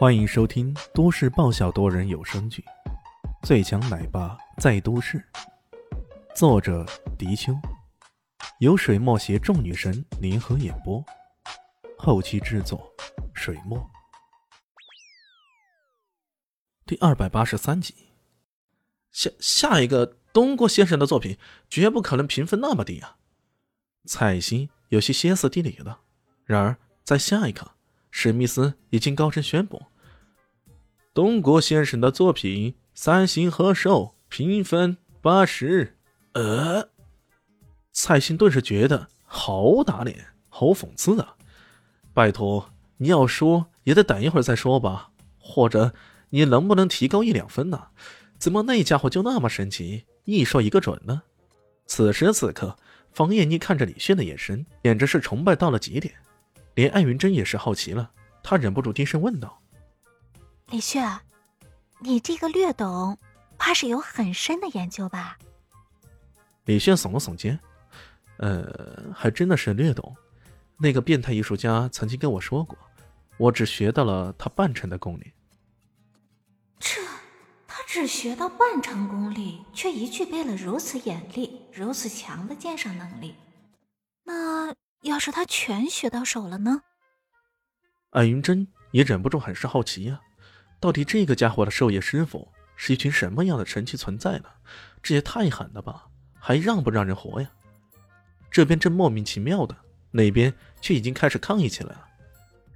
欢迎收听都市爆笑多人有声剧《最强奶爸在都市》，作者：迪秋，由水墨携众女神联合演播，后期制作：水墨。第二百八十三集，下下一个东郭先生的作品绝不可能评分那么低啊！蔡欣有些歇斯底里了。然而，在下一刻，史密斯已经高声宣布。东郭先生的作品三星合寿，评分八十。呃，蔡兴顿时觉得好打脸，好讽刺啊！拜托，你要说也得等一会儿再说吧，或者你能不能提高一两分呢？怎么那家伙就那么神奇，一说一个准呢？此时此刻，方艳妮看着李炫的眼神，简直是崇拜到了极点，连艾云珍也是好奇了，她忍不住低声问道。李旭，你这个略懂，怕是有很深的研究吧？李炫耸了耸肩，呃，还真的是略懂。那个变态艺术家曾经跟我说过，我只学到了他半成的功力。这，他只学到半成功力，却已具备了如此眼力、如此强的鉴赏能力。那要是他全学到手了呢？艾云珍也忍不住很是好奇呀。到底这个家伙的授业师傅是一群什么样的神奇存在呢？这也太狠了吧！还让不让人活呀？这边正莫名其妙的，那边却已经开始抗议起来了。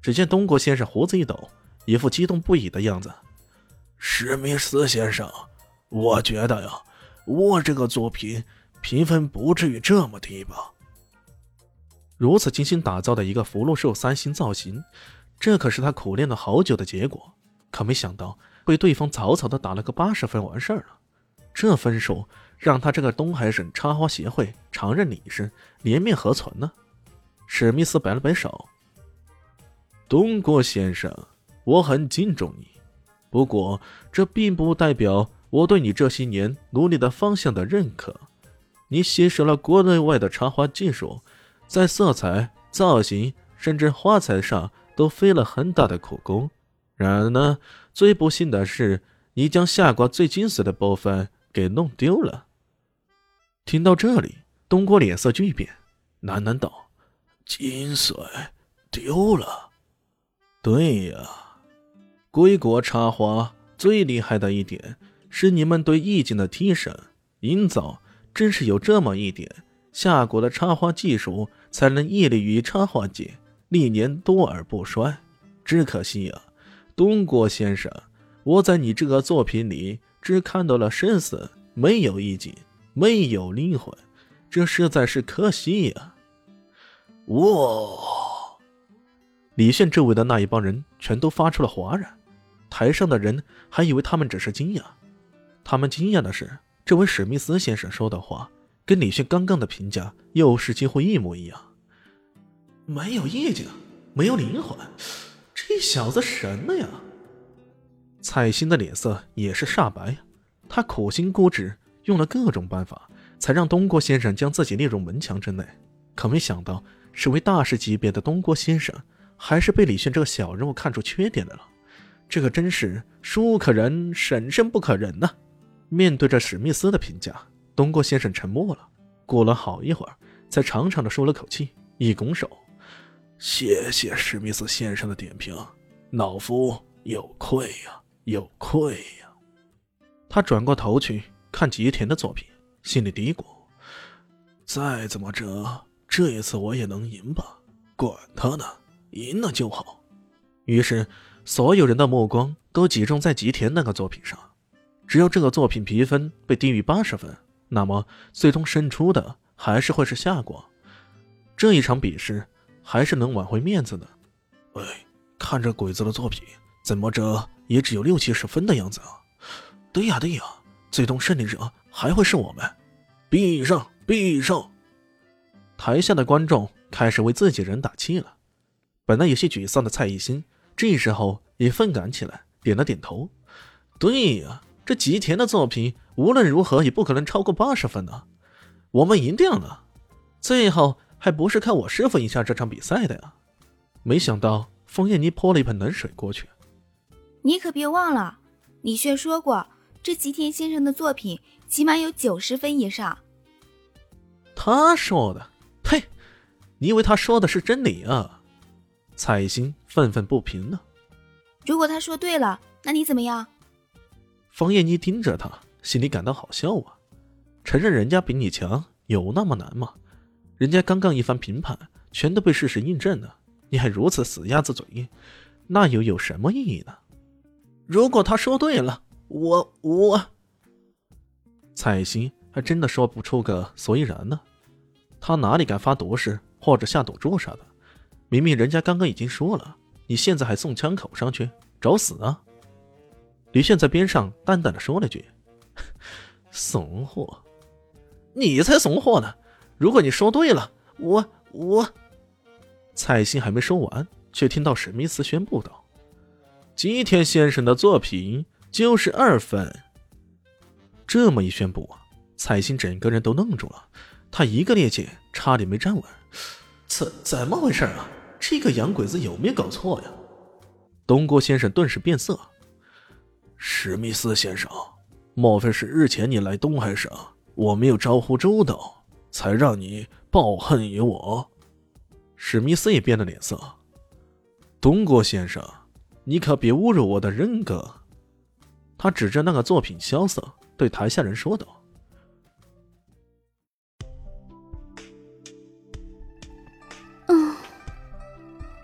只见东国先生胡子一抖，一副激动不已的样子。史密斯先生，我觉得呀，我这个作品评分不至于这么低吧？如此精心打造的一个福禄寿三星造型，这可是他苦练了好久的结果。可没想到被对方草草的打了个八十分，完事儿了。这分数让他这个东海省插花协会常任理事颜面何存呢？史密斯摆了摆手：“东郭先生，我很敬重你，不过这并不代表我对你这些年努力的方向的认可。你吸收了国内外的插花技术，在色彩、造型甚至花材上都费了很大的苦功。”然而呢，最不幸的是，你将夏瓜最精髓的部分给弄丢了。听到这里，东郭脸色巨变，喃喃道：“精髓丢了？对呀，归国插花最厉害的一点是你们对意境的提升营造，正是有这么一点，夏国的插花技术才能屹立于插花界，历年多而不衰。只可惜呀。”东郭先生，我在你这个作品里只看到了生死，没有意境，没有灵魂，这实在是可惜呀！哇！李现周围的那一帮人全都发出了哗然，台上的人还以为他们只是惊讶，他们惊讶的是，这位史密斯先生说的话跟李现刚刚的评价又是几乎一模一样，没有意境，没有灵魂。这小子神了呀！蔡兴的脸色也是煞白呀。他苦心孤诣，用了各种办法，才让东郭先生将自己列入门墙之内。可没想到，身为大师级别的东郭先生，还是被李炫这个小人物看出缺点来了。这可真是书可忍，审慎不可忍呐！面对着史密斯的评价，东郭先生沉默了。过了好一会儿，才长长的舒了口气，一拱手。谢谢史密斯先生的点评，老夫有愧呀，有愧呀。他转过头去看吉田的作品，心里嘀咕：再怎么着，这一次我也能赢吧？管他呢，赢了就好。于是，所有人的目光都集中在吉田那个作品上。只要这个作品评分被低于八十分，那么最终胜出的还是会是夏国。这一场比试。还是能挽回面子的。哎，看这鬼子的作品，怎么着也只有六七十分的样子啊！对呀对呀，最终胜利者还会是我们！必胜必胜！台下的观众开始为自己人打气了。本来有些沮丧的蔡艺兴，这时候也愤感起来，点了点头。对呀，这吉田的作品无论如何也不可能超过八十分呢。我们赢定了！最后。还不是看我师傅赢下这场比赛的呀！没想到方艳妮泼了一盆冷水过去。你可别忘了，李炫说过，这吉田先生的作品起码有九十分以上。他说的，呸！你以为他说的是真理啊？彩星愤愤不平呢。如果他说对了，那你怎么样？方艳妮盯着他，心里感到好笑啊。承认人家比你强，有那么难吗？人家刚刚一番评判，全都被事实印证了，你还如此死鸭子嘴硬，那又有什么意义呢？如果他说对了，我我……彩星还真的说不出个所以然呢。他哪里敢发毒誓或者下赌注啥的？明明人家刚刚已经说了，你现在还送枪口上去，找死啊！李炫在边上淡淡的说了句：“ 怂货，你才怂货呢！如果你说对了，我我……”蔡欣还没说完，却听到史密斯宣布道：“吉田先生的作品就是二分。”这么一宣布啊，蔡欣整个人都愣住了。他一个趔趄，差点没站稳。怎怎么回事啊？这个洋鬼子有没有搞错呀？东郭先生顿时变色。史密斯先生，莫非是日前你来东海省，我没有招呼周到，才让你抱恨于我？史密斯也变了脸色。东郭先生，你可别侮辱我的人格。他指着那个作品萧瑟，对台下人说道。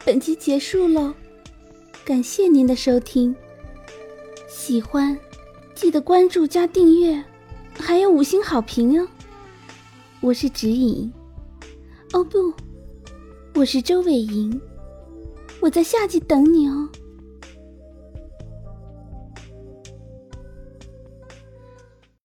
本集结束喽，感谢您的收听。喜欢记得关注加订阅，还有五星好评哦。我是指引，哦不，我是周伟莹，我在夏季等你哦。